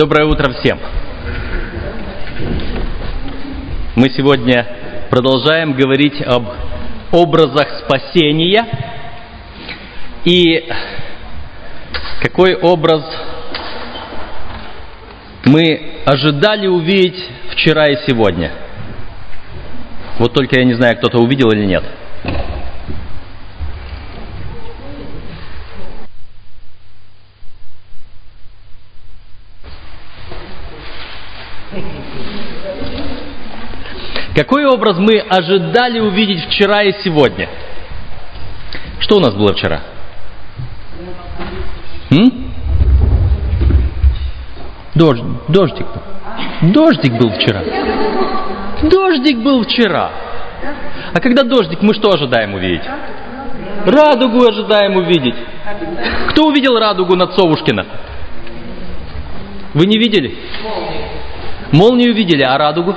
Доброе утро всем. Мы сегодня продолжаем говорить об образах спасения. И какой образ мы ожидали увидеть вчера и сегодня? Вот только я не знаю, кто-то увидел или нет. Какой образ мы ожидали увидеть вчера и сегодня? Что у нас было вчера? М? Дождь, дождик был. Дождик был вчера. Дождик был вчера. А когда дождик, мы что ожидаем увидеть? Радугу ожидаем увидеть. Кто увидел радугу над Совушкина? Вы не видели? Молнию видели, а радугу?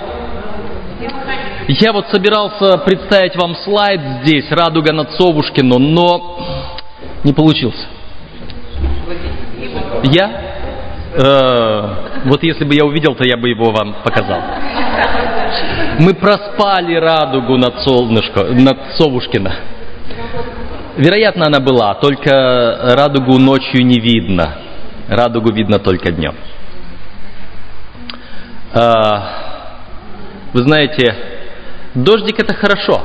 Я вот собирался представить вам слайд здесь, радуга над Совушкино, но не получился. Я? Э, вот если бы я увидел, то я бы его вам показал. Мы проспали радугу над солнышко, над Совушкино. Вероятно, она была, только радугу ночью не видно. Радугу видно только днем. Э, вы знаете, Дождик это хорошо.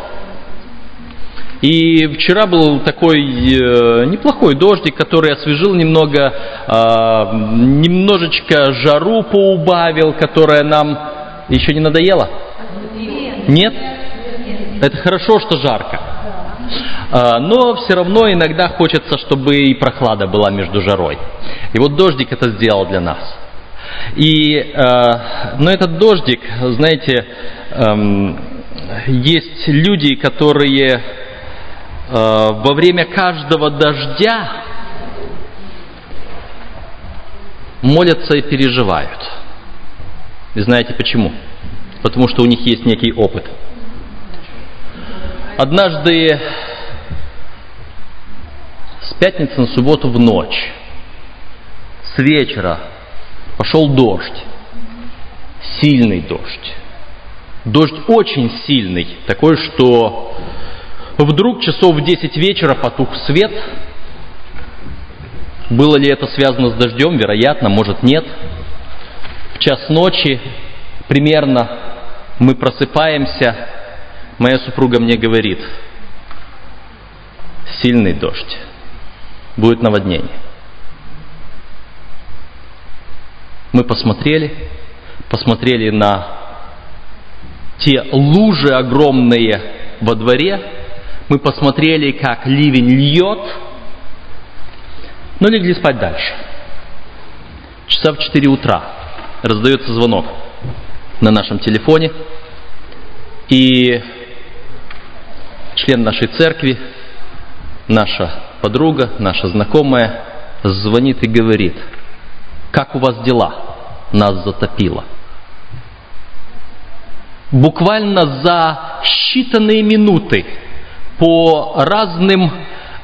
И вчера был такой э, неплохой дождик, который освежил немного, э, немножечко жару поубавил, которая нам еще не надоела. Нет? Это хорошо, что жарко. Э, но все равно иногда хочется, чтобы и прохлада была между жарой. И вот дождик это сделал для нас. И, э, но этот дождик, знаете, эм, есть люди, которые э, во время каждого дождя молятся и переживают. И знаете почему? Потому что у них есть некий опыт. Однажды с пятницы на субботу в ночь, с вечера пошел дождь, сильный дождь. Дождь очень сильный, такой, что вдруг часов в 10 вечера потух свет. Было ли это связано с дождем? Вероятно, может нет. В час ночи примерно мы просыпаемся, моя супруга мне говорит, сильный дождь, будет наводнение. Мы посмотрели, посмотрели на те лужи огромные во дворе, мы посмотрели, как ливень льет, но легли спать дальше. Часа в 4 утра раздается звонок на нашем телефоне, и член нашей церкви, наша подруга, наша знакомая, звонит и говорит, как у вас дела? Нас затопило – буквально за считанные минуты по разным э,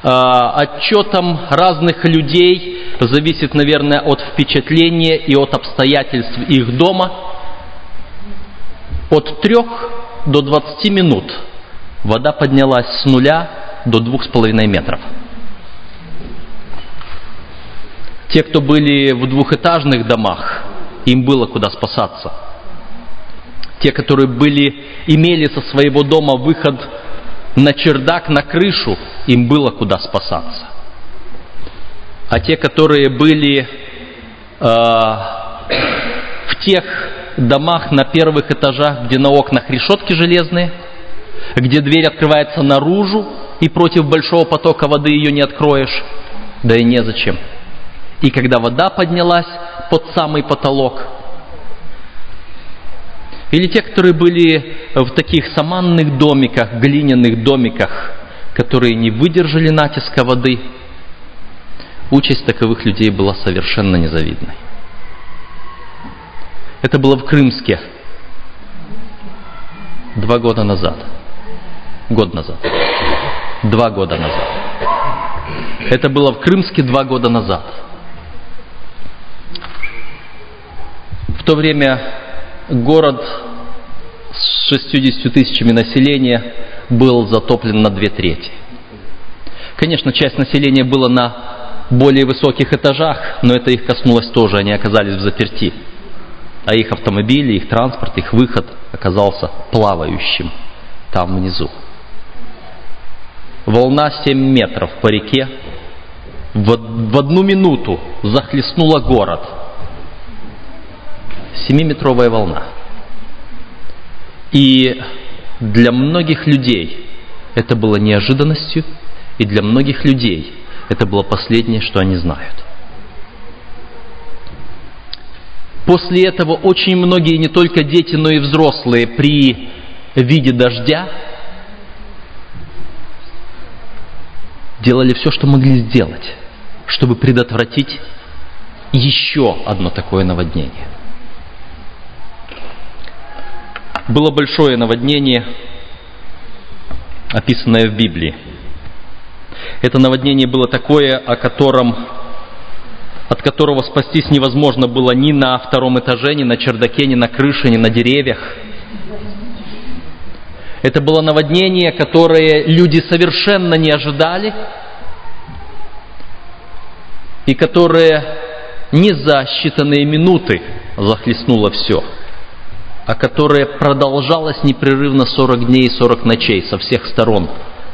отчетам разных людей, зависит, наверное, от впечатления и от обстоятельств их дома, от трех до двадцати минут вода поднялась с нуля до двух с половиной метров. Те, кто были в двухэтажных домах, им было куда спасаться – те, которые были, имели со своего дома выход на чердак, на крышу, им было куда спасаться. А те, которые были э, в тех домах на первых этажах, где на окнах решетки железные, где дверь открывается наружу, и против большого потока воды ее не откроешь, да и незачем. И когда вода поднялась под самый потолок, или те, которые были в таких саманных домиках, глиняных домиках, которые не выдержали натиска воды. Участь таковых людей была совершенно незавидной. Это было в Крымске два года назад. Год назад. Два года назад. Это было в Крымске два года назад. то время город с 60 тысячами населения был затоплен на две трети. Конечно, часть населения была на более высоких этажах, но это их коснулось тоже, они оказались в заперти. А их автомобили, их транспорт, их выход оказался плавающим там внизу. Волна 7 метров по реке в, в одну минуту захлестнула город. Семиметровая волна. И для многих людей это было неожиданностью, и для многих людей это было последнее, что они знают. После этого очень многие, не только дети, но и взрослые, при виде дождя делали все, что могли сделать, чтобы предотвратить еще одно такое наводнение. Было большое наводнение, описанное в Библии. Это наводнение было такое, о котором, от которого спастись невозможно было ни на втором этаже, ни на чердаке, ни на крыше, ни на деревьях. Это было наводнение, которое люди совершенно не ожидали, и которое не за считанные минуты захлестнуло все – а которое продолжалось непрерывно 40 дней и 40 ночей со всех сторон.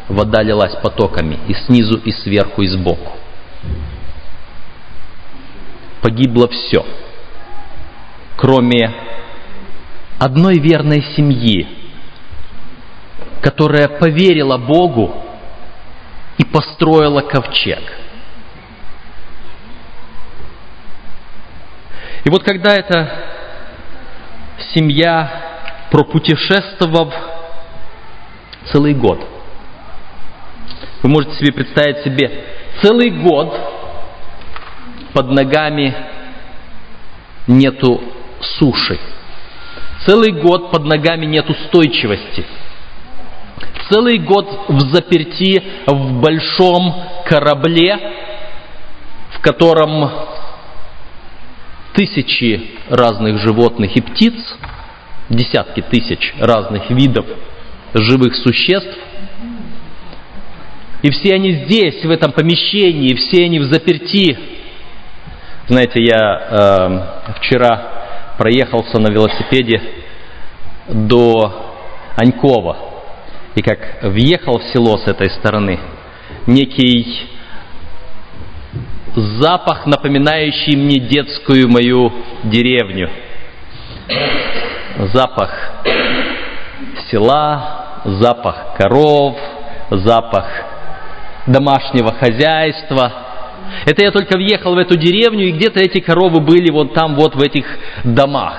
Вода лилась потоками и снизу, и сверху, и сбоку. Погибло все, кроме одной верной семьи, которая поверила Богу и построила ковчег. И вот когда это семья, пропутешествовав целый год. Вы можете себе представить себе целый год под ногами нету суши. Целый год под ногами нет устойчивости. Целый год в заперти в большом корабле, в котором тысячи разных животных и птиц, десятки тысяч разных видов живых существ. И все они здесь, в этом помещении, все они в заперти. Знаете, я э, вчера проехался на велосипеде до Анькова. И как въехал в село с этой стороны, некий запах, напоминающий мне детскую мою деревню. Запах села, запах коров, запах домашнего хозяйства. Это я только въехал в эту деревню, и где-то эти коровы были вот там, вот в этих домах.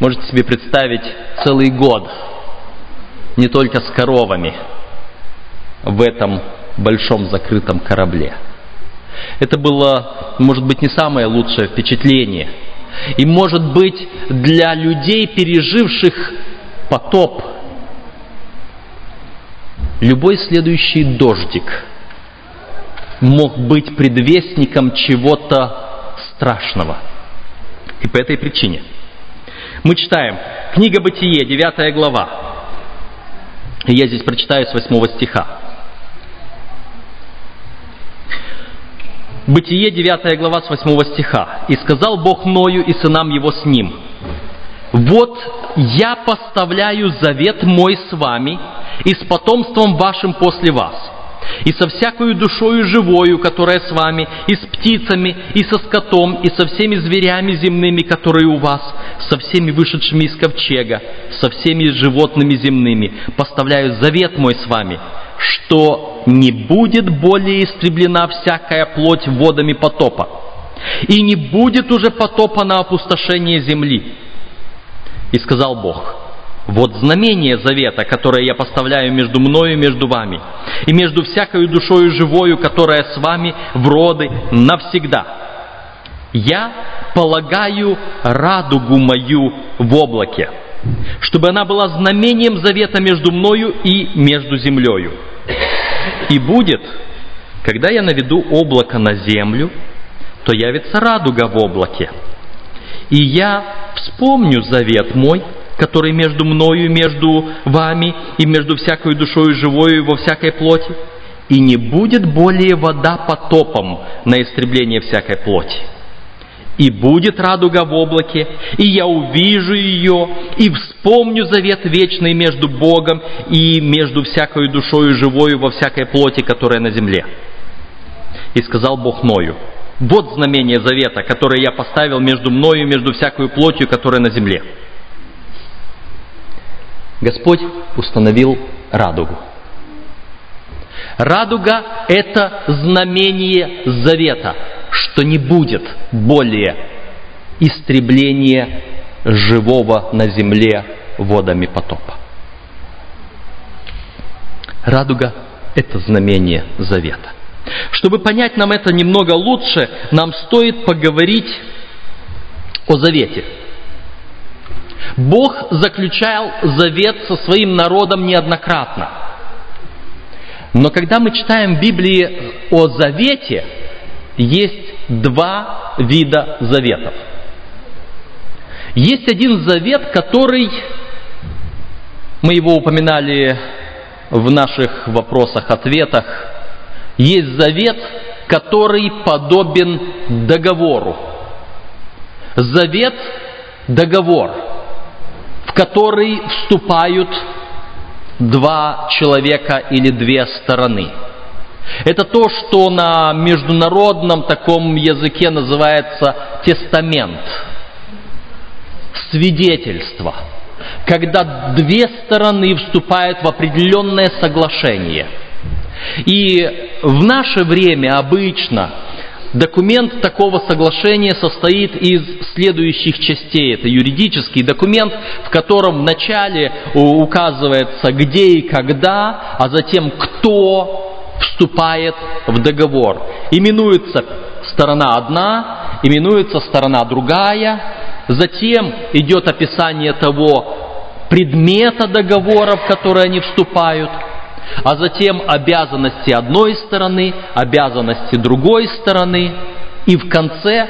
Можете себе представить целый год, не только с коровами, в этом большом закрытом корабле. Это было, может быть, не самое лучшее впечатление. И, может быть, для людей, переживших потоп, любой следующий дождик мог быть предвестником чего-то страшного. И по этой причине мы читаем книга Бытие, 9 глава. Я здесь прочитаю с 8 стиха. Бытие 9 глава с 8 стиха. «И сказал Бог Ною и сынам его с ним, вот я поставляю завет мой с вами и с потомством вашим после вас, и со всякою душою живою, которая с вами, и с птицами, и со скотом, и со всеми зверями земными, которые у вас, со всеми вышедшими из ковчега, со всеми животными земными, поставляю завет мой с вами, что не будет более истреблена всякая плоть водами потопа, и не будет уже потопа на опустошение земли. И сказал Бог, вот знамение завета, которое я поставляю между мною и между вами, и между всякою душою живою, которая с вами в роды навсегда. Я полагаю радугу мою в облаке, чтобы она была знамением завета между мною и между землею и будет, когда я наведу облако на землю, то явится радуга в облаке. И я вспомню завет мой, который между мною, между вами и между всякой душою живою во всякой плоти, и не будет более вода потопом на истребление всякой плоти. И будет радуга в облаке, и я увижу ее, и вспомню завет вечный между Богом и между всякой душою живою во всякой плоти, которая на земле. И сказал Бог Ною, вот знамение завета, которое я поставил между мною и между всякой плотью, которая на земле. Господь установил радугу. Радуга – это знамение завета, что не будет более истребления живого на земле водами потопа. Радуга – это знамение завета. Чтобы понять нам это немного лучше, нам стоит поговорить о завете. Бог заключал завет со своим народом неоднократно. Но когда мы читаем в Библии о завете, есть два вида заветов. Есть один завет, который, мы его упоминали в наших вопросах-ответах, есть завет, который подобен договору. Завет – договор, в который вступают два человека или две стороны. Это то, что на международном таком языке называется тестамент, свидетельство, когда две стороны вступают в определенное соглашение. И в наше время обычно Документ такого соглашения состоит из следующих частей. Это юридический документ, в котором вначале указывается где и когда, а затем кто вступает в договор. Именуется сторона одна, именуется сторона другая, затем идет описание того предмета договора, в который они вступают – а затем обязанности одной стороны, обязанности другой стороны, и в конце,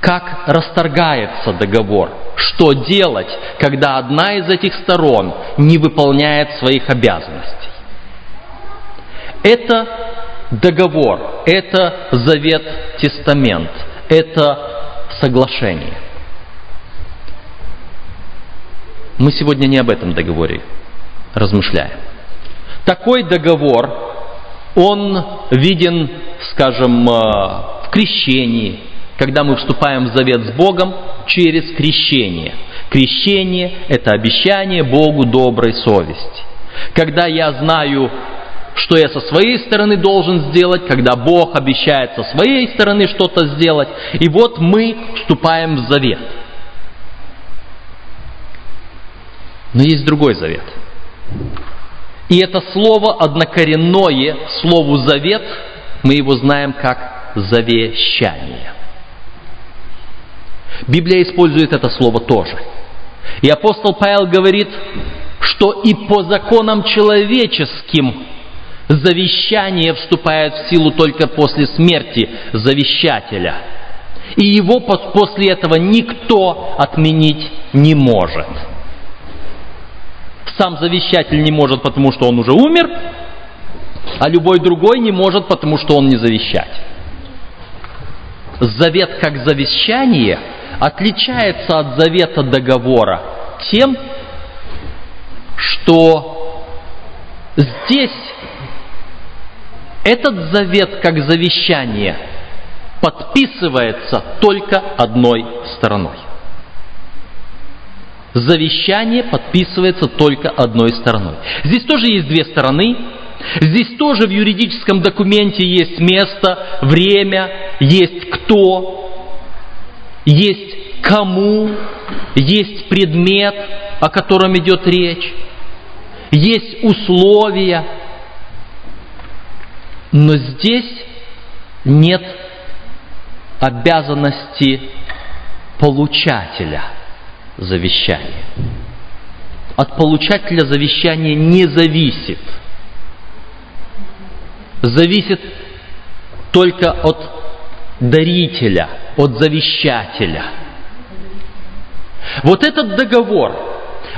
как расторгается договор, что делать, когда одна из этих сторон не выполняет своих обязанностей. Это договор, это завет, тестамент, это соглашение. Мы сегодня не об этом договоре размышляем. Такой договор, он виден, скажем, э, в крещении, когда мы вступаем в завет с Богом через крещение. Крещение – это обещание Богу доброй совести. Когда я знаю, что я со своей стороны должен сделать, когда Бог обещает со своей стороны что-то сделать, и вот мы вступаем в завет. Но есть другой завет. И это слово однокоренное слову «завет», мы его знаем как «завещание». Библия использует это слово тоже. И апостол Павел говорит, что и по законам человеческим завещание вступает в силу только после смерти завещателя. И его после этого никто отменить не может. Сам завещатель не может, потому что он уже умер, а любой другой не может, потому что он не завещатель. Завет как завещание отличается от завета договора тем, что здесь этот завет как завещание подписывается только одной стороной завещание подписывается только одной стороной. Здесь тоже есть две стороны. Здесь тоже в юридическом документе есть место, время, есть кто, есть кому, есть предмет, о котором идет речь, есть условия. Но здесь нет обязанности получателя – завещание. От получателя завещания не зависит. Зависит только от дарителя, от завещателя. Вот этот договор,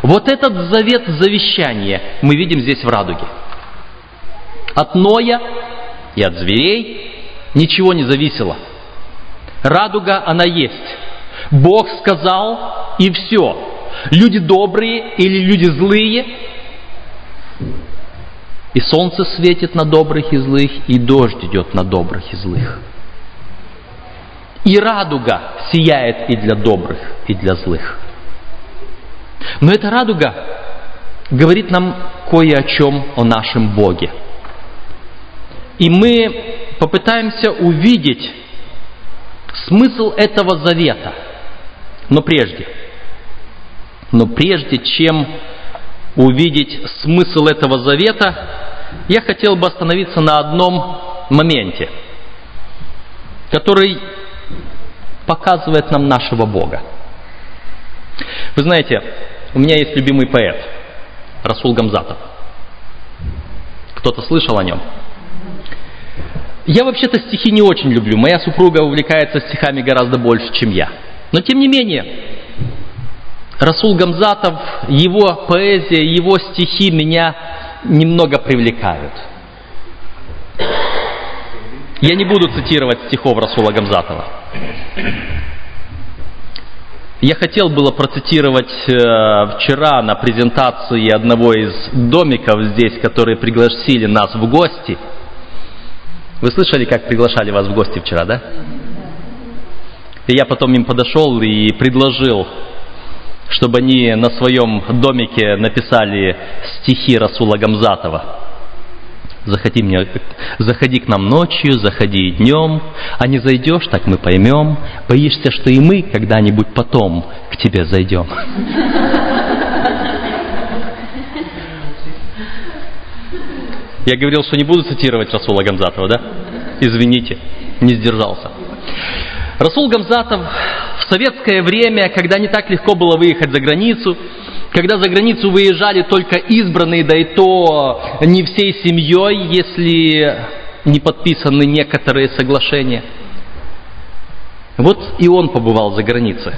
вот этот завет завещания мы видим здесь в радуге. От Ноя и от зверей ничего не зависело. Радуга, она есть. Бог сказал, и все. Люди добрые или люди злые. И солнце светит на добрых и злых, и дождь идет на добрых и злых. И радуга сияет и для добрых, и для злых. Но эта радуга говорит нам кое о чем о нашем Боге. И мы попытаемся увидеть смысл этого завета. Но прежде, но прежде чем увидеть смысл этого завета, я хотел бы остановиться на одном моменте, который показывает нам нашего Бога. Вы знаете, у меня есть любимый поэт, Расул Гамзатов. Кто-то слышал о нем? Я вообще-то стихи не очень люблю. Моя супруга увлекается стихами гораздо больше, чем я. Но тем не менее, Расул Гамзатов, его поэзия, его стихи меня немного привлекают. Я не буду цитировать стихов Расула Гамзатова. Я хотел было процитировать э, вчера на презентации одного из домиков здесь, которые пригласили нас в гости. Вы слышали, как приглашали вас в гости вчера, да? И я потом им подошел и предложил, чтобы они на своем домике написали стихи Расула Гамзатова. Заходи, мне, заходи к нам ночью, заходи днем, а не зайдешь, так мы поймем. Боишься, что и мы когда-нибудь потом к тебе зайдем. Я говорил, что не буду цитировать Расула Гамзатова, да? Извините, не сдержался. Расул Гамзатов в советское время, когда не так легко было выехать за границу, когда за границу выезжали только избранные, да и то не всей семьей, если не подписаны некоторые соглашения. Вот и он побывал за границей.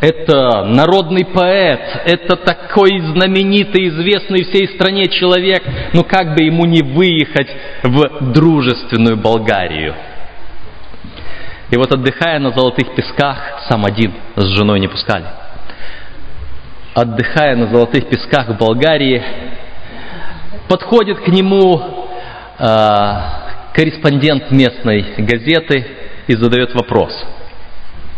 Это народный поэт, это такой знаменитый, известный всей стране человек, ну как бы ему не выехать в дружественную Болгарию. И вот отдыхая на золотых песках, сам один с женой не пускали – отдыхая на золотых песках в Болгарии, подходит к нему э, корреспондент местной газеты и задает вопрос.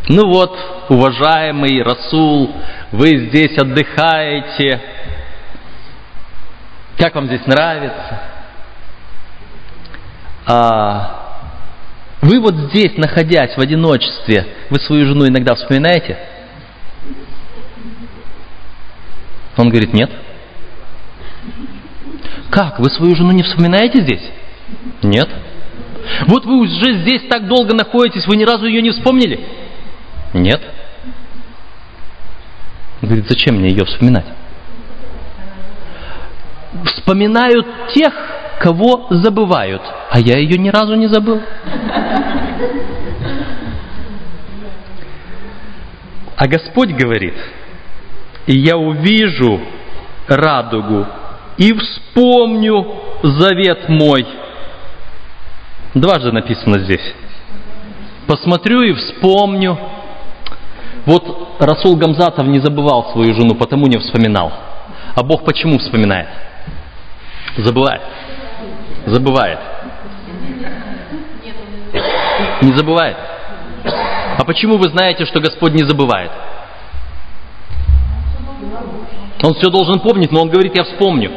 Ну вот, уважаемый Расул, вы здесь отдыхаете, как вам здесь нравится? А, вы вот здесь, находясь в одиночестве, вы свою жену иногда вспоминаете? Он говорит, нет. Как, вы свою жену не вспоминаете здесь? Нет. Вот вы уже здесь так долго находитесь, вы ни разу ее не вспомнили? Нет. Он говорит, зачем мне ее вспоминать? Вспоминают тех, кого забывают, а я ее ни разу не забыл. А Господь говорит – я увижу радугу и вспомню завет мой. Дважды написано здесь. Посмотрю и вспомню. Вот Расул Гамзатов не забывал свою жену, потому не вспоминал. А Бог почему вспоминает? Забывает. Забывает. Не забывает. А почему вы знаете, что Господь не забывает? Он все должен помнить, но он говорит, я вспомню.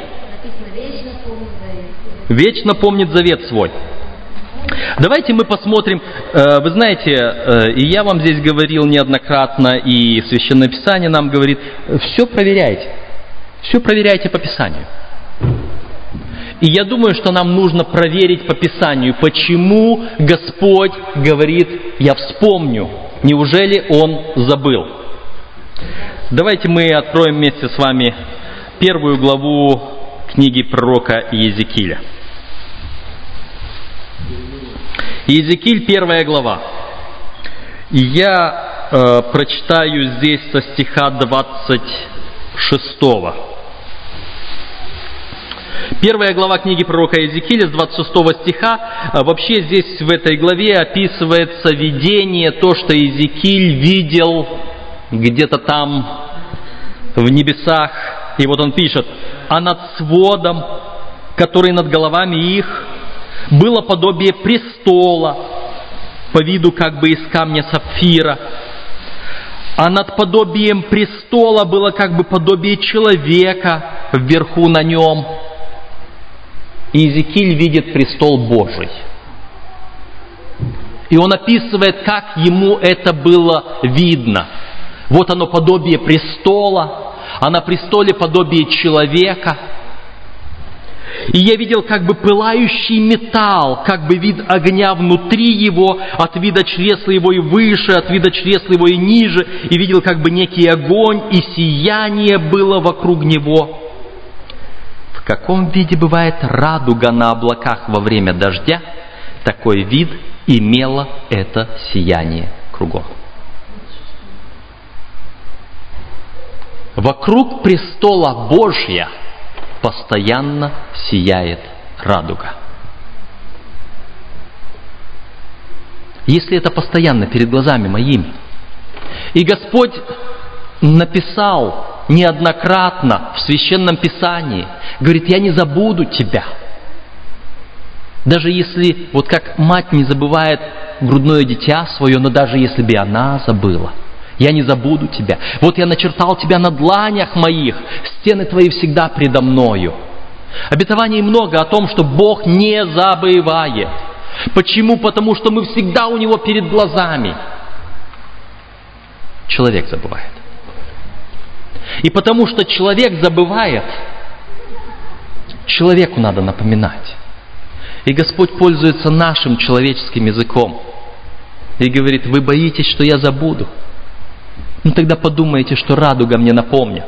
Вечно помнит завет свой. Давайте мы посмотрим, э, вы знаете, э, и я вам здесь говорил неоднократно, и Священное Писание нам говорит, все проверяйте, все проверяйте по Писанию. И я думаю, что нам нужно проверить по Писанию, почему Господь говорит, я вспомню, неужели Он забыл? Давайте мы откроем вместе с вами первую главу книги пророка Иезекииля. Иезекииль, первая глава. Я э, прочитаю здесь со стиха 26. Первая глава книги пророка Иезекииля с 26 стиха. Э, вообще здесь в этой главе описывается видение, то, что Иезекииль видел где-то там в небесах. И вот он пишет, а над сводом, который над головами их, было подобие престола, по виду как бы из камня сапфира, а над подобием престола было как бы подобие человека вверху на нем. И Иезекииль видит престол Божий. И он описывает, как ему это было видно. Вот оно подобие престола, а на престоле подобие человека – и я видел как бы пылающий металл, как бы вид огня внутри его, от вида чресла его и выше, от вида чресла его и ниже, и видел как бы некий огонь, и сияние было вокруг него. В каком виде бывает радуга на облаках во время дождя, такой вид имело это сияние кругом. Вокруг престола Божья – постоянно сияет радуга. Если это постоянно перед глазами моими, и Господь написал неоднократно в Священном Писании, говорит, я не забуду тебя. Даже если, вот как мать не забывает грудное дитя свое, но даже если бы она забыла – я не забуду тебя. Вот я начертал тебя на дланях моих, стены твои всегда предо мною. Обетований много о том, что Бог не забывает. Почему? Потому что мы всегда у Него перед глазами. Человек забывает. И потому что человек забывает, человеку надо напоминать. И Господь пользуется нашим человеческим языком. И говорит, вы боитесь, что я забуду ну тогда подумайте, что радуга мне напомнит.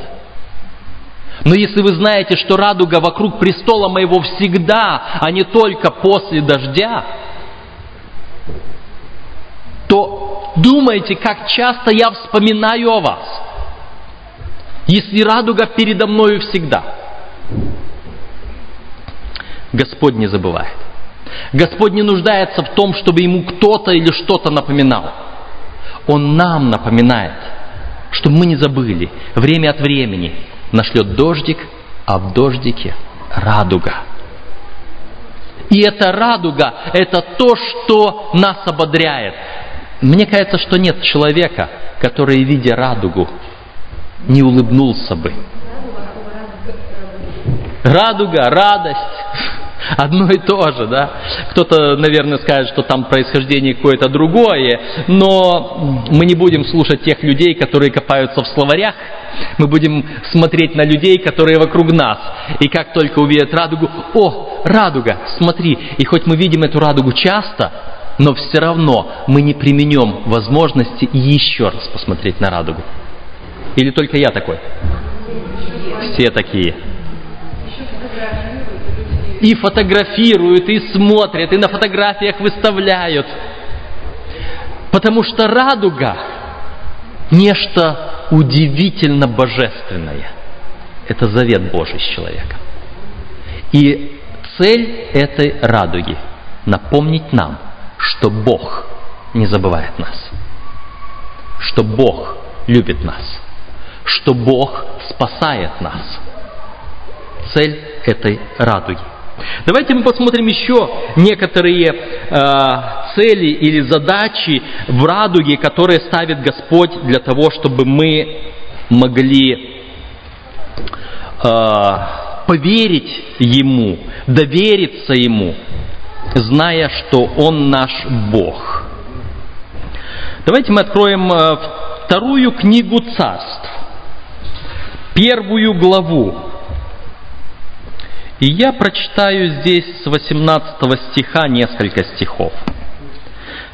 Но если вы знаете, что радуга вокруг престола моего всегда, а не только после дождя, то думайте, как часто я вспоминаю о вас. Если радуга передо мною всегда. Господь не забывает. Господь не нуждается в том, чтобы ему кто-то или что-то напоминал. Он нам напоминает – чтобы мы не забыли, время от времени нашлет дождик, а в дождике радуга. И эта радуга – это то, что нас ободряет. Мне кажется, что нет человека, который, видя радугу, не улыбнулся бы. Радуга, радость одно и то же, да. Кто-то, наверное, скажет, что там происхождение какое-то другое, но мы не будем слушать тех людей, которые копаются в словарях, мы будем смотреть на людей, которые вокруг нас. И как только увидят радугу, о, радуга, смотри, и хоть мы видим эту радугу часто, но все равно мы не применем возможности еще раз посмотреть на радугу. Или только я такой? Все такие и фотографируют, и смотрят, и на фотографиях выставляют. Потому что радуга – нечто удивительно божественное. Это завет Божий с человеком. И цель этой радуги – напомнить нам, что Бог не забывает нас, что Бог любит нас, что Бог спасает нас. Цель этой радуги – Давайте мы посмотрим еще некоторые э, цели или задачи в радуге, которые ставит Господь для того, чтобы мы могли э, поверить Ему, довериться Ему, зная, что Он наш Бог. Давайте мы откроем э, вторую книгу царств, первую главу. И я прочитаю здесь с 18 стиха несколько стихов.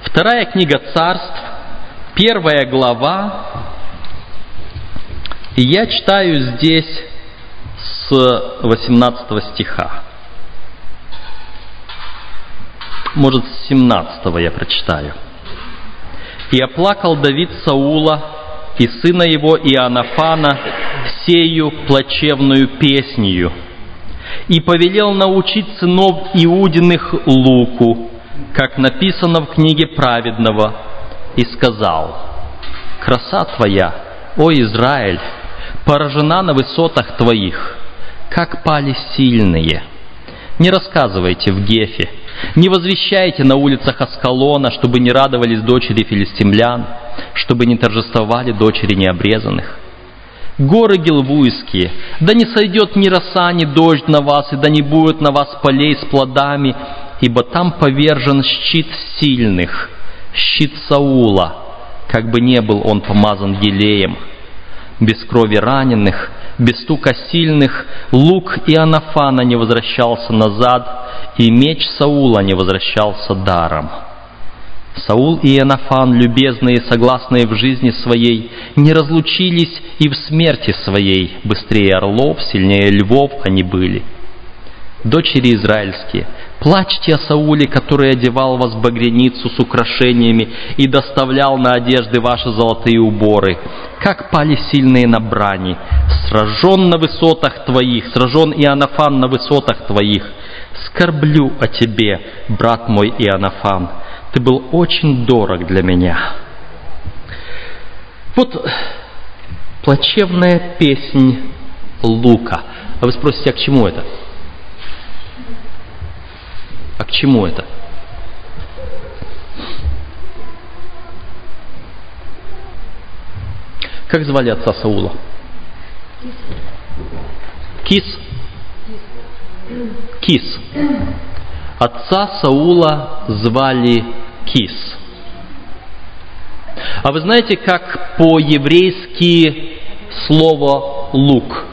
Вторая книга царств, первая глава, и я читаю здесь с 18 стиха. Может, с 17 я прочитаю. И оплакал Давид Саула и сына его Иоаннафана сею плачевную песнью, и повелел научить сынов Иудиных луку, как написано в книге праведного, и сказал, «Краса твоя, о Израиль, поражена на высотах твоих, как пали сильные. Не рассказывайте в Гефе, не возвещайте на улицах Аскалона, чтобы не радовались дочери филистимлян, чтобы не торжествовали дочери необрезанных. Горы Гилвуйские, да не сойдет ни роса, ни дождь на вас, и да не будет на вас полей с плодами, ибо там повержен щит сильных, щит Саула, как бы не был он помазан елеем. Без крови раненых, без стука сильных, лук Иоаннафана не возвращался назад, и меч Саула не возвращался даром. Саул и Иоаннафан, любезные согласные в жизни своей, не разлучились и в смерти своей, быстрее орлов, сильнее львов они были. Дочери израильские, плачьте о Сауле, который одевал вас в багряницу с украшениями и доставлял на одежды ваши золотые уборы. Как пали сильные на брани, сражен на высотах твоих, сражен Иоаннафан на высотах твоих. Скорблю о тебе, брат мой Иоаннафан, ты был очень дорог для меня. Вот плачевная песнь Лука. А вы спросите, а к чему это? А к чему это? Как звали отца Саула? Кис. Кис. Отца Саула звали Кис. А вы знаете, как по-еврейски слово лук?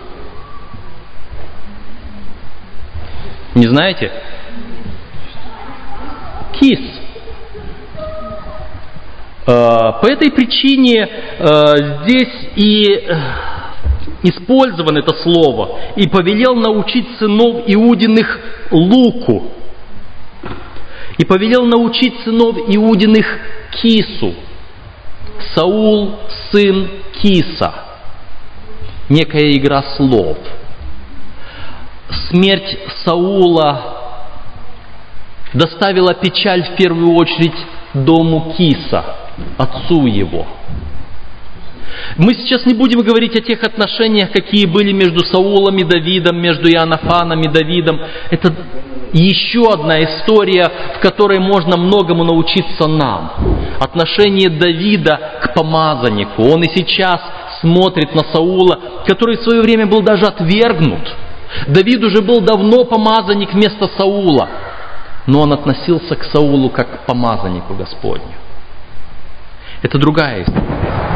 Не знаете? Кис. Э, по этой причине э, здесь и э, использовано это слово. И повелел научить сынов Иудиных луку и повелел научить сынов Иудиных Кису. Саул, сын Киса. Некая игра слов. Смерть Саула доставила печаль в первую очередь дому Киса, отцу его. Мы сейчас не будем говорить о тех отношениях, какие были между Саулом и Давидом, между Иоаннафаном и Давидом. Это еще одна история, в которой можно многому научиться нам. Отношение Давида к помазаннику. Он и сейчас смотрит на Саула, который в свое время был даже отвергнут. Давид уже был давно помазанник вместо Саула, но он относился к Саулу как к помазаннику Господню. Это другая история.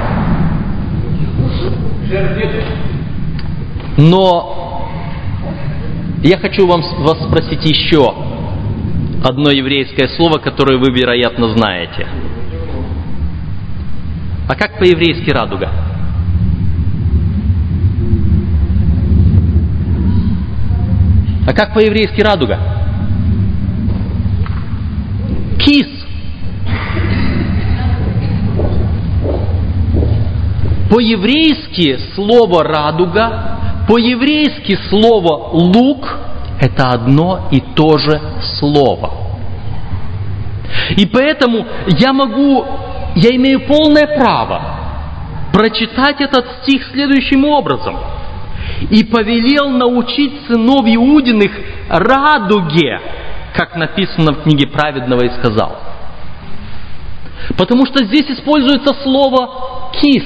Но я хочу вам, вас спросить еще одно еврейское слово, которое вы, вероятно, знаете. А как по-еврейски радуга? А как по-еврейски радуга? Кис. По-еврейски слово радуга по-еврейски слово «лук» – это одно и то же слово. И поэтому я могу, я имею полное право прочитать этот стих следующим образом. «И повелел научить сынов Иудиных радуге, как написано в книге праведного, и сказал». Потому что здесь используется слово «кис»,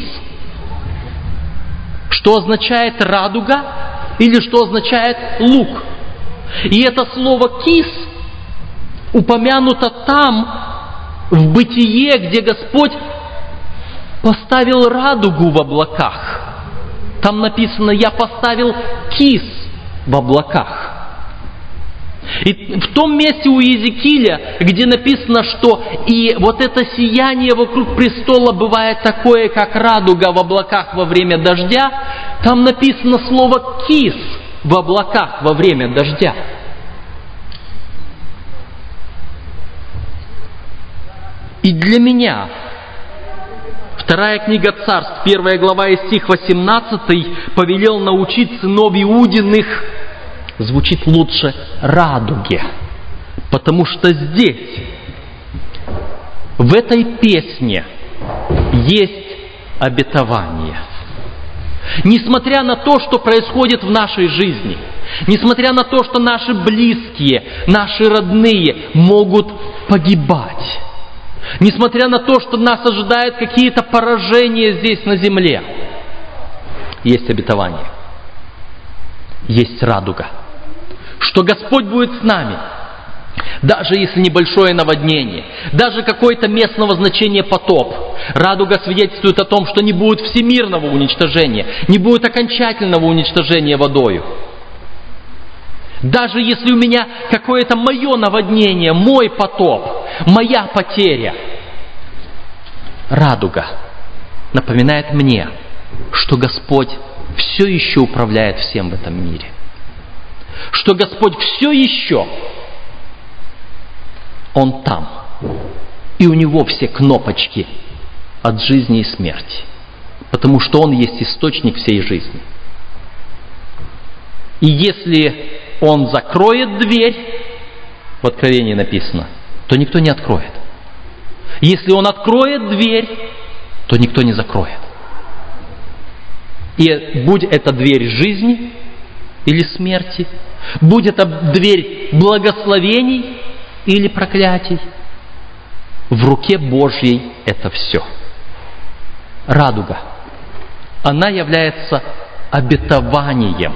что означает радуга или что означает лук. И это слово кис упомянуто там, в бытие, где Господь поставил радугу в облаках. Там написано, я поставил кис в облаках. И в том месте у Иезекииля, где написано, что и вот это сияние вокруг престола бывает такое, как радуга в облаках во время дождя, там написано слово «кис» в облаках во время дождя. И для меня Вторая книга Царств, первая глава и стих 18, повелел научить сынов Иудиных, звучит лучше радуге, потому что здесь, в этой песне, есть обетование. Несмотря на то, что происходит в нашей жизни, несмотря на то, что наши близкие, наши родные могут погибать, несмотря на то, что нас ожидают какие-то поражения здесь на земле, есть обетование, есть радуга, что Господь будет с нами – даже если небольшое наводнение, даже какое-то местного значения потоп. Радуга свидетельствует о том, что не будет всемирного уничтожения, не будет окончательного уничтожения водою. Даже если у меня какое-то мое наводнение, мой потоп, моя потеря, радуга напоминает мне, что Господь все еще управляет всем в этом мире. Что Господь все еще он там. И у него все кнопочки от жизни и смерти. Потому что он есть источник всей жизни. И если он закроет дверь, в Откровении написано, то никто не откроет. Если он откроет дверь, то никто не закроет. И будь это дверь жизни или смерти, будь это дверь благословений или проклятий. В руке Божьей это все. Радуга. Она является обетованием,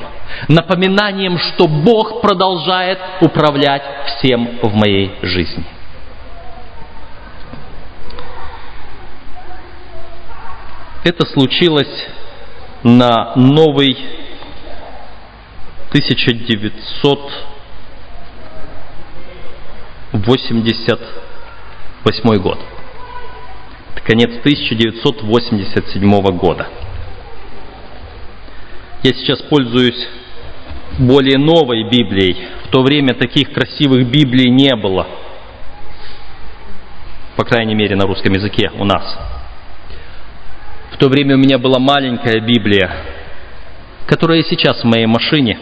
напоминанием, что Бог продолжает управлять всем в моей жизни. Это случилось на новый 1900 1988 год. Это конец 1987 года. Я сейчас пользуюсь более новой Библией. В то время таких красивых Библий не было. По крайней мере, на русском языке у нас. В то время у меня была маленькая Библия, которая сейчас в моей машине,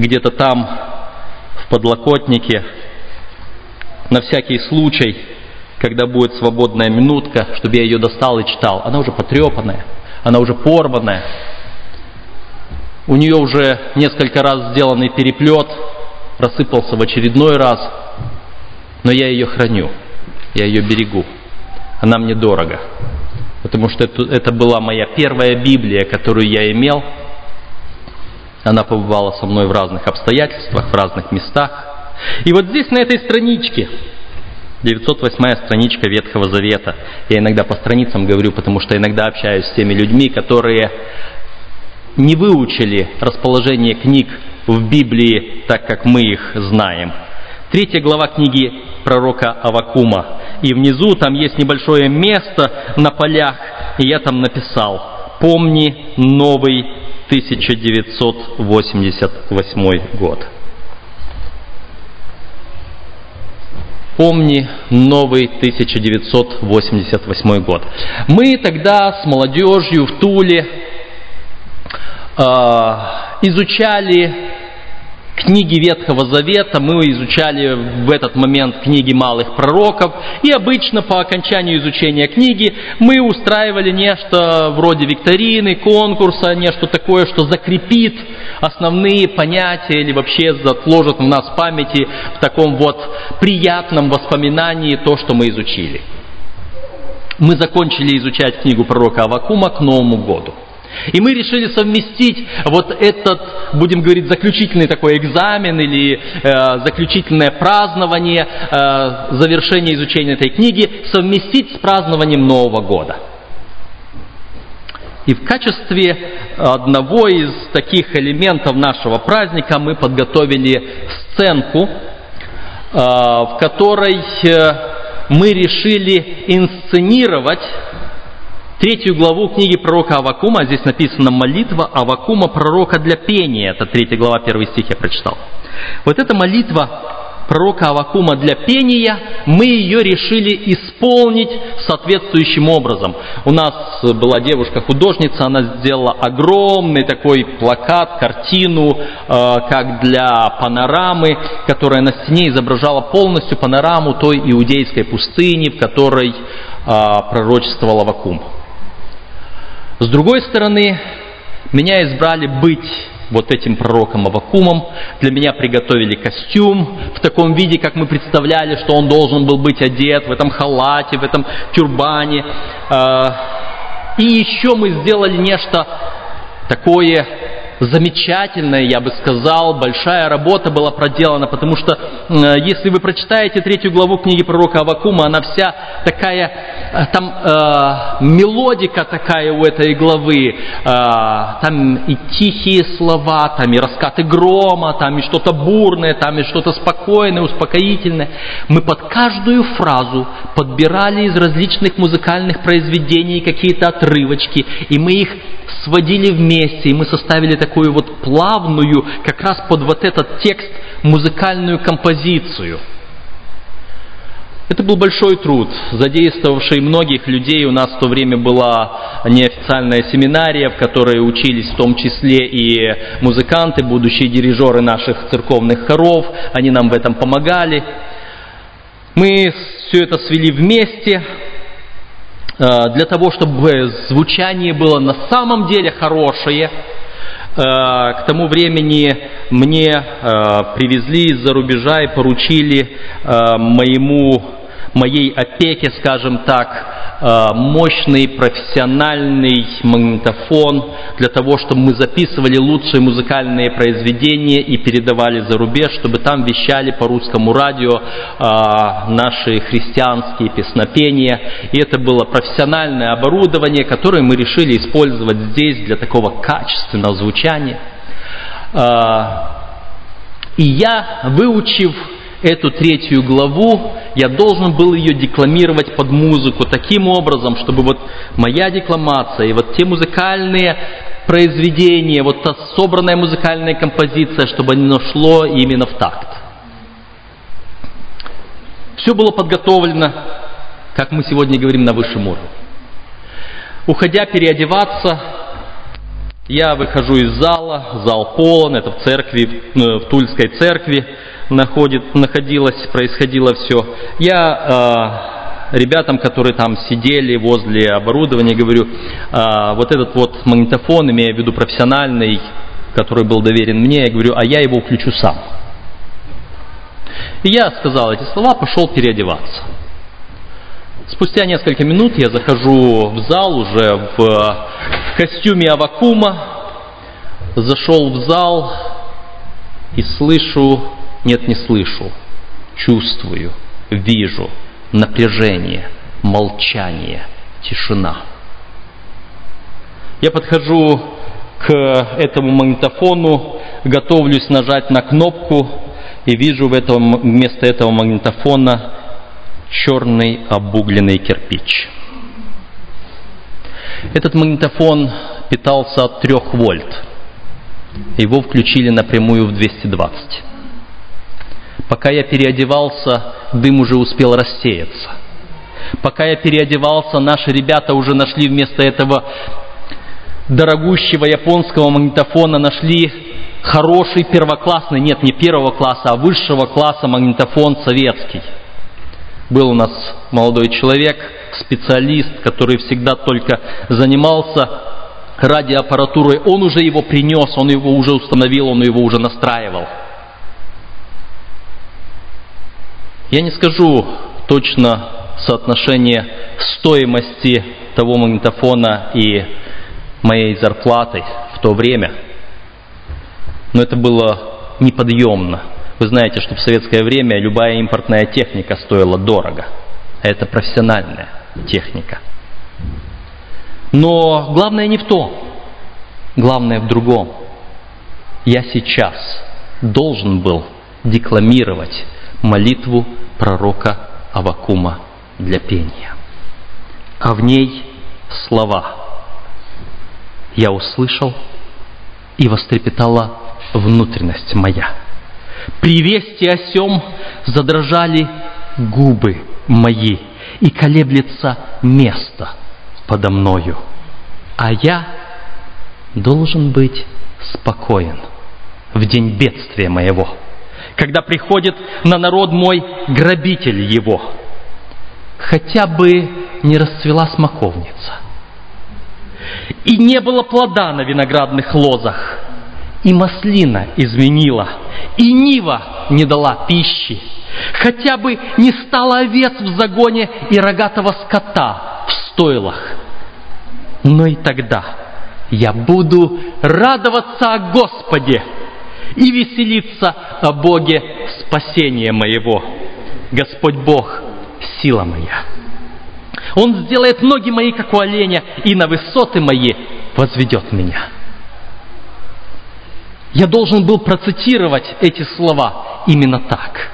где-то там, в подлокотнике, на всякий случай, когда будет свободная минутка, чтобы я ее достал и читал. Она уже потрепанная, она уже порванная. У нее уже несколько раз сделанный переплет рассыпался в очередной раз, но я ее храню, я ее берегу. Она мне дорого, потому что это, это была моя первая Библия, которую я имел. Она побывала со мной в разных обстоятельствах, в разных местах. И вот здесь, на этой страничке, 908 страничка Ветхого Завета. Я иногда по страницам говорю, потому что иногда общаюсь с теми людьми, которые не выучили расположение книг в Библии так, как мы их знаем. Третья глава книги пророка Авакума. И внизу там есть небольшое место на полях, и я там написал «Помни новый 1988 год». Помни новый 1988 год. Мы тогда с молодежью в Туле э, изучали книги Ветхого Завета, мы изучали в этот момент книги малых пророков, и обычно по окончанию изучения книги мы устраивали нечто вроде викторины, конкурса, нечто такое, что закрепит основные понятия или вообще отложит в нас памяти в таком вот приятном воспоминании то, что мы изучили. Мы закончили изучать книгу пророка Авакума к Новому году – и мы решили совместить вот этот, будем говорить, заключительный такой экзамен или э, заключительное празднование, э, завершение изучения этой книги, совместить с празднованием Нового года. И в качестве одного из таких элементов нашего праздника мы подготовили сценку, э, в которой э, мы решили инсценировать третью главу книги пророка Авакума, здесь написано молитва Авакума пророка для пения, это третья глава, первый стих я прочитал. Вот эта молитва пророка Авакума для пения, мы ее решили исполнить соответствующим образом. У нас была девушка-художница, она сделала огромный такой плакат, картину, э, как для панорамы, которая на стене изображала полностью панораму той иудейской пустыни, в которой э, пророчествовал Авакум. С другой стороны, меня избрали быть вот этим пророком Авакумом. Для меня приготовили костюм в таком виде, как мы представляли, что он должен был быть одет в этом халате, в этом тюрбане. А, и еще мы сделали нечто такое замечательная, я бы сказал, большая работа была проделана, потому что если вы прочитаете третью главу книги пророка Авакума, она вся такая, э, там э, мелодика такая у этой главы, э, там и тихие слова, там и раскаты грома, там и что-то бурное, там и что-то спокойное, успокоительное. Мы под каждую фразу подбирали из различных музыкальных произведений какие-то отрывочки, и мы их сводили вместе, и мы составили такую вот плавную, как раз под вот этот текст, музыкальную композицию. Это был большой труд, задействовавший многих людей. У нас в то время была неофициальная семинария, в которой учились в том числе и музыканты, будущие дирижеры наших церковных хоров. Они нам в этом помогали. Мы все это свели вместе, Э, для того, чтобы звучание было на самом деле хорошее. Э, к тому времени мне э, привезли из-за рубежа и поручили моему, моей опеке, скажем так, Э, мощный профессиональный магнитофон для того, чтобы мы записывали лучшие музыкальные произведения и передавали за рубеж, чтобы там вещали по русскому радио э, наши христианские песнопения. И это было профессиональное оборудование, которое мы решили использовать здесь для такого качественного звучания. Э, и я, выучив эту третью главу, я должен был ее декламировать под музыку таким образом, чтобы вот моя декламация и вот те музыкальные произведения, вот та собранная музыкальная композиция, чтобы оно шло именно в такт. Все было подготовлено, как мы сегодня говорим, на высшем уровне. Уходя переодеваться, я выхожу из зала, зал полон, это в церкви, в Тульской церкви, находит, находилось, происходило все. Я э, ребятам, которые там сидели возле оборудования, говорю, э, вот этот вот магнитофон, имея в виду профессиональный, который был доверен мне, я говорю, а я его включу сам. И я сказал эти слова, пошел переодеваться. Спустя несколько минут я захожу в зал уже в костюме Авакума, зашел в зал и слышу нет, не слышу, чувствую, вижу напряжение, молчание, тишина. Я подхожу к этому магнитофону, готовлюсь нажать на кнопку и вижу в этом, вместо этого магнитофона черный обугленный кирпич. Этот магнитофон питался от 3 вольт. Его включили напрямую в 220. Пока я переодевался, дым уже успел рассеяться. Пока я переодевался, наши ребята уже нашли вместо этого дорогущего японского магнитофона, нашли хороший первоклассный, нет, не первого класса, а высшего класса магнитофон советский. Был у нас молодой человек, специалист, который всегда только занимался радиоаппаратурой. Он уже его принес, он его уже установил, он его уже настраивал. Я не скажу точно соотношение стоимости того магнитофона и моей зарплаты в то время, но это было неподъемно. Вы знаете, что в советское время любая импортная техника стоила дорого. А это профессиональная техника. Но главное не в том. Главное в другом. Я сейчас должен был декламировать молитву пророка Авакума для пения. А в ней слова «Я услышал, и вострепетала внутренность моя». При вести о сем задрожали губы мои, и колеблется место подо мною. А я должен быть спокоен в день бедствия моего, когда приходит на народ мой грабитель его. Хотя бы не расцвела смоковница, и не было плода на виноградных лозах, и маслина изменила, и нива не дала пищи, хотя бы не стало овец в загоне и рогатого скота в стойлах. Но и тогда я буду радоваться о Господе и веселиться о Боге спасения моего. Господь Бог – сила моя. Он сделает ноги мои, как у оленя, и на высоты мои возведет меня. Я должен был процитировать эти слова именно так.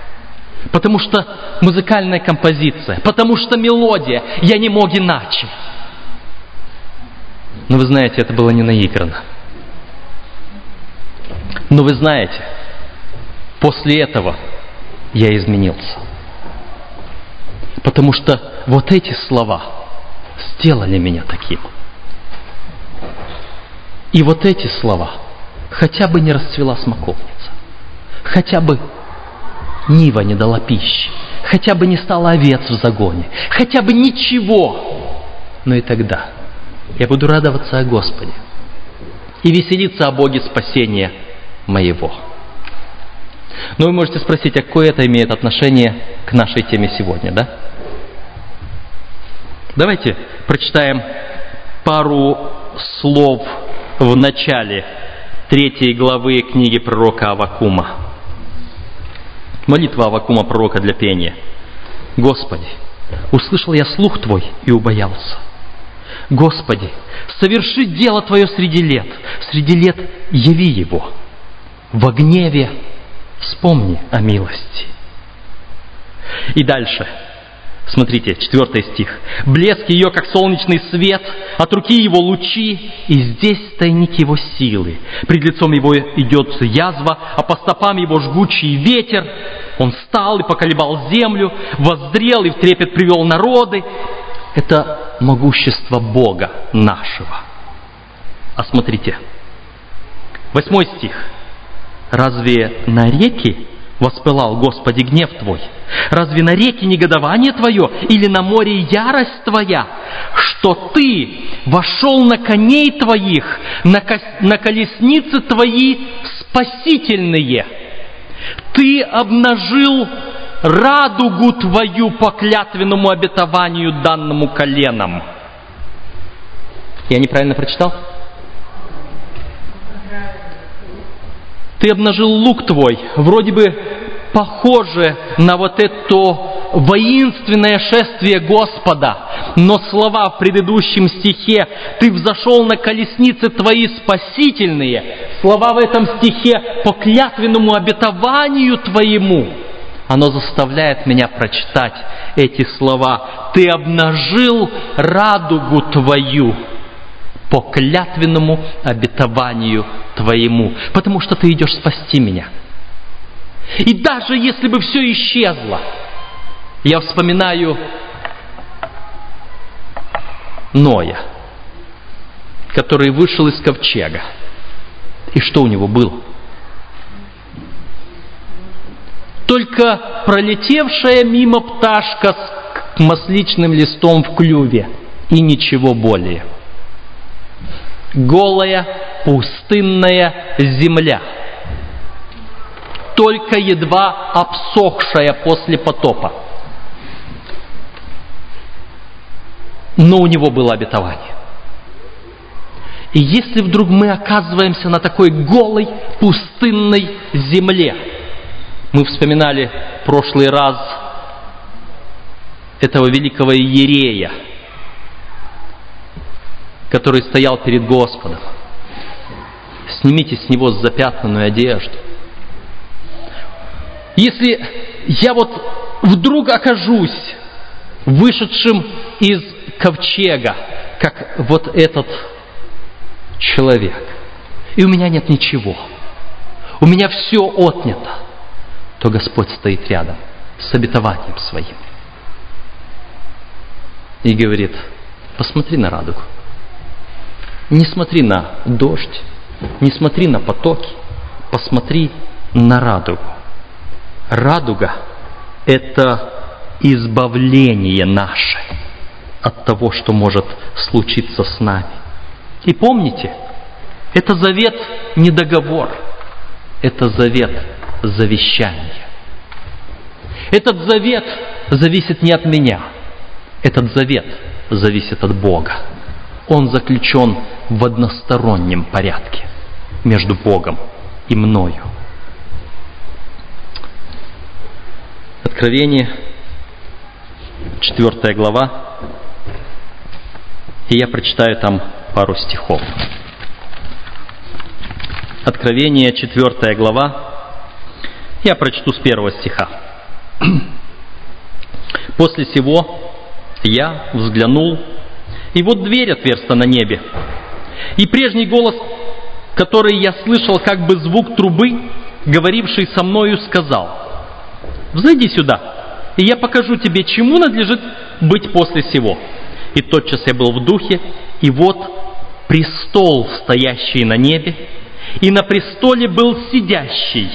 Потому что музыкальная композиция, потому что мелодия, я не мог иначе. Но вы знаете, это было не наиграно. Но вы знаете, после этого я изменился. Потому что вот эти слова сделали меня таким. И вот эти слова хотя бы не расцвела смоковница, хотя бы нива не дала пищи, хотя бы не стало овец в загоне, хотя бы ничего. Но и тогда я буду радоваться о Господе и веселиться о Боге спасения моего. Но вы можете спросить, а какое это имеет отношение к нашей теме сегодня, да? Давайте прочитаем пару слов в начале третьей главы книги пророка Авакума. Молитва Авакума пророка для пения. Господи, услышал я слух Твой и убоялся. Господи, соверши дело Твое среди лет, среди лет яви его. Во гневе вспомни о милости. И дальше. Смотрите, четвертый стих. «Блеск ее, как солнечный свет, от руки его лучи, и здесь тайник его силы. Пред лицом его идет язва, а по стопам его жгучий ветер. Он встал и поколебал землю, воздрел и в трепет привел народы, это могущество Бога нашего. А смотрите, восьмой стих. Разве на реки воспылал, Господи, гнев Твой? Разве на реки негодование Твое или на море ярость Твоя, что Ты вошел на коней Твоих, на, ко- на колесницы Твои спасительные? Ты обнажил радугу твою по клятвенному обетованию данному коленам. Я неправильно прочитал? Ты обнажил лук твой, вроде бы похоже на вот это воинственное шествие Господа. Но слова в предыдущем стихе «Ты взошел на колесницы твои спасительные», слова в этом стихе «по клятвенному обетованию твоему», оно заставляет меня прочитать эти слова. Ты обнажил радугу твою по клятвенному обетованию твоему, потому что ты идешь спасти меня. И даже если бы все исчезло, я вспоминаю Ноя, который вышел из ковчега. И что у него было? только пролетевшая мимо пташка с масличным листом в клюве и ничего более. Голая, пустынная земля, только едва обсохшая после потопа. Но у него было обетование. И если вдруг мы оказываемся на такой голой, пустынной земле, мы вспоминали прошлый раз этого великого Иерея, который стоял перед Господом. Снимите с него запятнанную одежду. Если я вот вдруг окажусь вышедшим из ковчега, как вот этот человек, и у меня нет ничего, у меня все отнято, то Господь стоит рядом с обетованием своим. И говорит, посмотри на радугу. Не смотри на дождь, не смотри на потоки, посмотри на радугу. Радуга – это избавление наше от того, что может случиться с нами. И помните, это завет не договор, это завет завещания. Этот завет зависит не от меня, этот завет зависит от Бога. Он заключен в одностороннем порядке между Богом и мною. Откровение, 4 глава, и я прочитаю там пару стихов. Откровение, 4 глава, я прочту с первого стиха. После сего я взглянул, и вот дверь отверста на небе. И прежний голос, который я слышал, как бы звук трубы, говоривший со мною, сказал, «Взойди сюда, и я покажу тебе, чему надлежит быть после сего». И тотчас я был в духе, и вот престол, стоящий на небе, и на престоле был сидящий.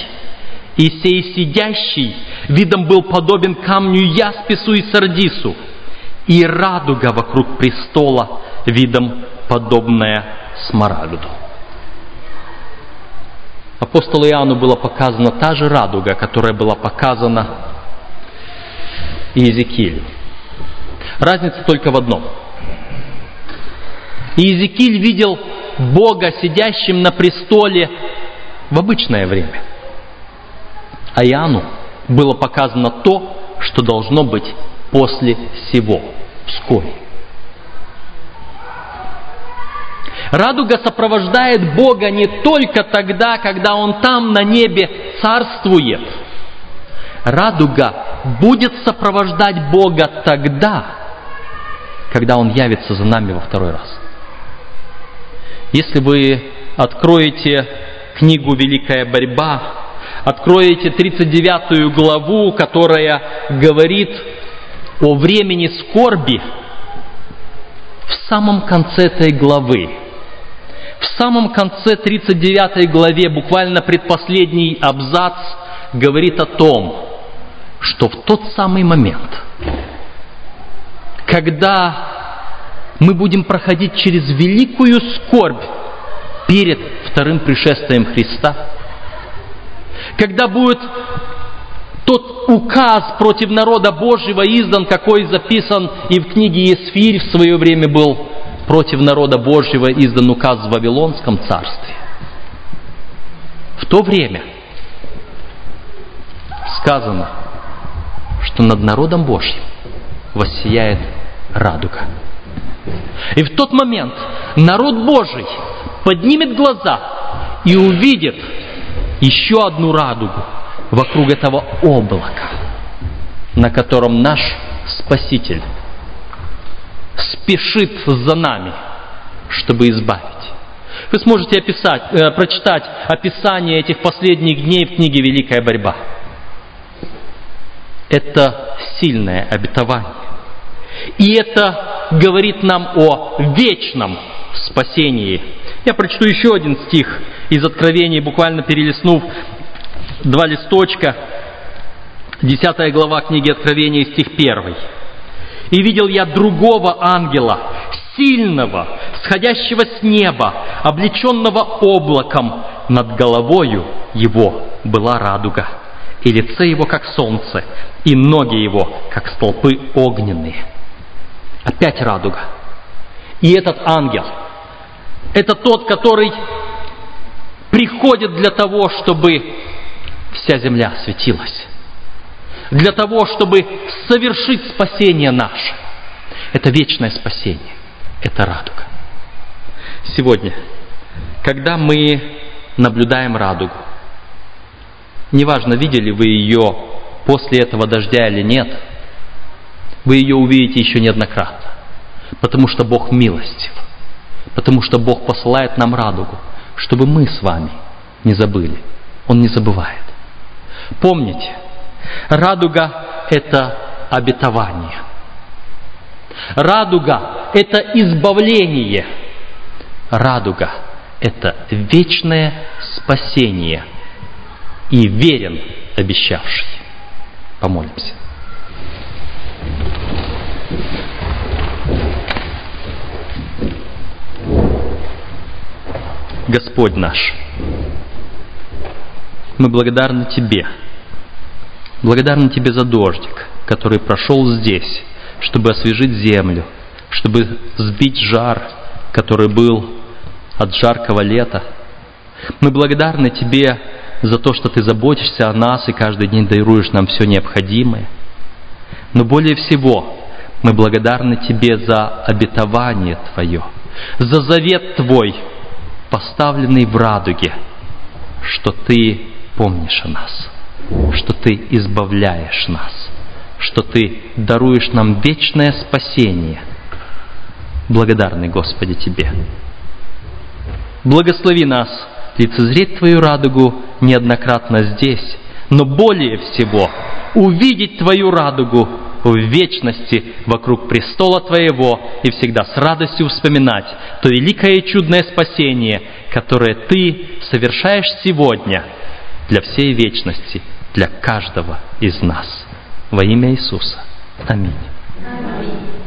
И сей сидящий видом был подобен камню яспису и сардису, и радуга вокруг престола видом подобная смарагду. Апостолу Иоанну была показана та же радуга, которая была показана Иезекиилю. Разница только в одном. Иезекииль видел Бога, сидящим на престоле в обычное время. А Иоанну было показано то, что должно быть после сего, вскоре. Радуга сопровождает Бога не только тогда, когда Он там на небе царствует. Радуга будет сопровождать Бога тогда, когда Он явится за нами во второй раз. Если вы откроете книгу «Великая борьба», откроете 39 главу, которая говорит о времени скорби, в самом конце этой главы, в самом конце 39 главе, буквально предпоследний абзац, говорит о том, что в тот самый момент, когда мы будем проходить через великую скорбь перед вторым пришествием Христа, когда будет тот указ против народа Божьего издан, какой записан и в книге Есфирь в свое время был против народа Божьего издан указ в Вавилонском царстве. В то время сказано, что над народом Божьим воссияет радуга. И в тот момент народ Божий поднимет глаза и увидит еще одну радугу вокруг этого облака, на котором наш Спаситель спешит за нами, чтобы избавить. Вы сможете описать, э, прочитать описание этих последних дней в книге «Великая борьба». Это сильное обетование. И это говорит нам о вечном спасении. Я прочту еще один стих из Откровения, буквально перелистнув два листочка. Десятая глава книги Откровения, стих первый. «И видел я другого ангела, сильного, сходящего с неба, облеченного облаком, над головою его была радуга, и лице его, как солнце, и ноги его, как столпы огненные». Опять радуга. И этот ангел, это тот, который приходит для того, чтобы вся земля светилась. Для того, чтобы совершить спасение наше. Это вечное спасение. Это радуга. Сегодня, когда мы наблюдаем радугу, неважно, видели вы ее после этого дождя или нет – вы ее увидите еще неоднократно. Потому что Бог милостив. Потому что Бог посылает нам радугу, чтобы мы с вами не забыли. Он не забывает. Помните, радуга – это обетование. Радуга – это избавление. Радуга – это вечное спасение и верен обещавший. Помолимся. Господь наш, мы благодарны Тебе. Благодарны Тебе за дождик, который прошел здесь, чтобы освежить землю, чтобы сбить жар, который был от жаркого лета. Мы благодарны Тебе за то, что Ты заботишься о нас и каждый день даруешь нам все необходимое. Но более всего мы благодарны Тебе за обетование Твое, за завет Твой, поставленный в радуге, что Ты помнишь о нас, что Ты избавляешь нас, что Ты даруешь нам вечное спасение. Благодарны, Господи, Тебе. Благослови нас лицезреть Твою радугу неоднократно здесь, но более всего увидеть Твою радугу в вечности вокруг престола Твоего и всегда с радостью вспоминать то великое и чудное спасение, которое Ты совершаешь сегодня для всей вечности, для каждого из нас. Во имя Иисуса. Аминь. Аминь.